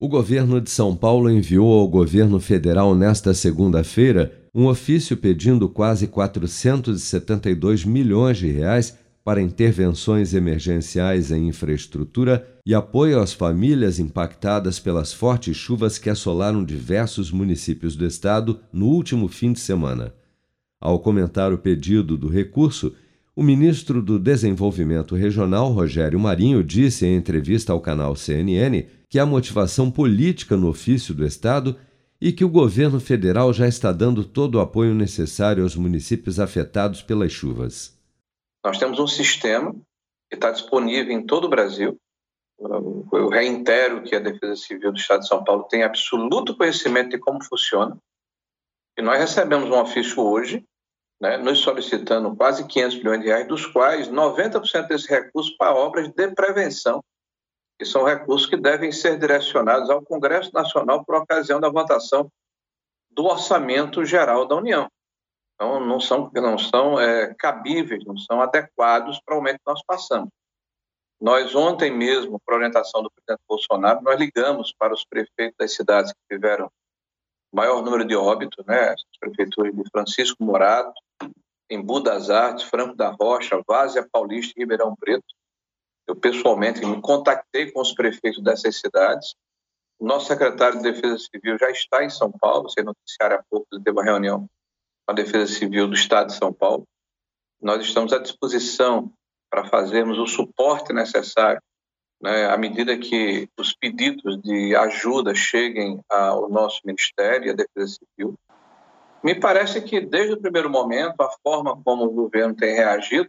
O governo de São Paulo enviou ao governo federal nesta segunda-feira um ofício pedindo quase 472 milhões de reais para intervenções emergenciais em infraestrutura e apoio às famílias impactadas pelas fortes chuvas que assolaram diversos municípios do estado no último fim de semana. Ao comentar o pedido do recurso, o ministro do Desenvolvimento Regional, Rogério Marinho, disse em entrevista ao canal CNN que há motivação política no ofício do Estado e que o governo federal já está dando todo o apoio necessário aos municípios afetados pelas chuvas. Nós temos um sistema que está disponível em todo o Brasil. Eu reitero que a Defesa Civil do Estado de São Paulo tem absoluto conhecimento de como funciona. E nós recebemos um ofício hoje né, nos solicitando quase 500 milhões de reais, dos quais 90% desse recurso para obras de prevenção, que são recursos que devem ser direcionados ao Congresso Nacional por ocasião da votação do Orçamento Geral da União. Então, não são, não são é, cabíveis, não são adequados para o momento que nós passamos. Nós, ontem mesmo, por orientação do presidente Bolsonaro, nós ligamos para os prefeitos das cidades que tiveram maior número de óbitos, né, as prefeituras de Francisco Morato, Embu das Artes, Franco da Rocha, Várzea Paulista e Ribeirão Preto. Eu pessoalmente me contactei com os prefeitos dessas cidades. O nosso secretário de Defesa Civil já está em São Paulo, sem noticiar há pouco, teve uma reunião com a Defesa Civil do Estado de São Paulo. Nós estamos à disposição para fazermos o suporte necessário né, à medida que os pedidos de ajuda cheguem ao nosso Ministério e à Defesa Civil. Me parece que, desde o primeiro momento, a forma como o governo tem reagido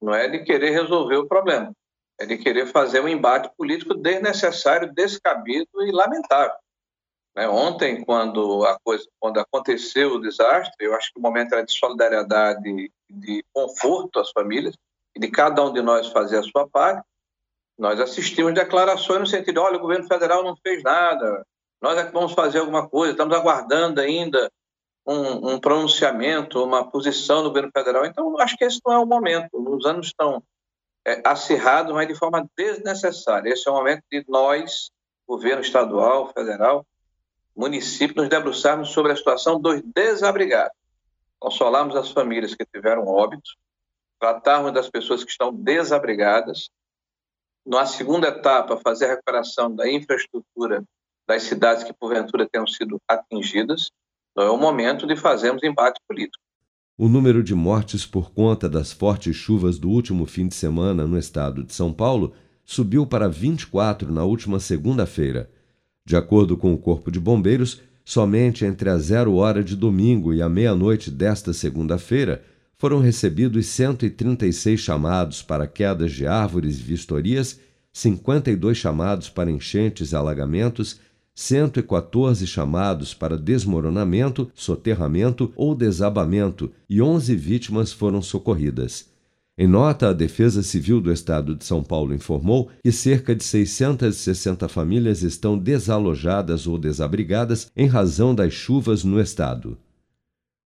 não é de querer resolver o problema, é de querer fazer um embate político desnecessário, descabido e lamentável. Né? Ontem, quando, a coisa, quando aconteceu o desastre, eu acho que o momento era de solidariedade de conforto às famílias, e de cada um de nós fazer a sua parte, nós assistimos declarações no sentido: olha, o governo federal não fez nada, nós é que vamos fazer alguma coisa, estamos aguardando ainda um, um pronunciamento, uma posição do governo federal. Então, acho que esse não é o momento. Os anos estão é, acirrados, mas de forma desnecessária. Esse é o momento de nós, governo estadual, federal, município, nos debruçarmos sobre a situação dos desabrigados, consolarmos as famílias que tiveram óbitos, tratarmos das pessoas que estão desabrigadas. Na segunda etapa, fazer a recuperação da infraestrutura das cidades que porventura tenham sido atingidas então é o momento de fazermos embate político. O número de mortes por conta das fortes chuvas do último fim de semana no estado de São Paulo subiu para 24 na última segunda-feira. De acordo com o Corpo de Bombeiros, somente entre a zero hora de domingo e a meia-noite desta segunda-feira foram recebidos 136 chamados para quedas de árvores e vistorias, 52 chamados para enchentes e alagamentos 114 chamados para desmoronamento, soterramento ou desabamento e 11 vítimas foram socorridas. Em nota, a Defesa Civil do Estado de São Paulo informou que cerca de 660 famílias estão desalojadas ou desabrigadas em razão das chuvas no estado.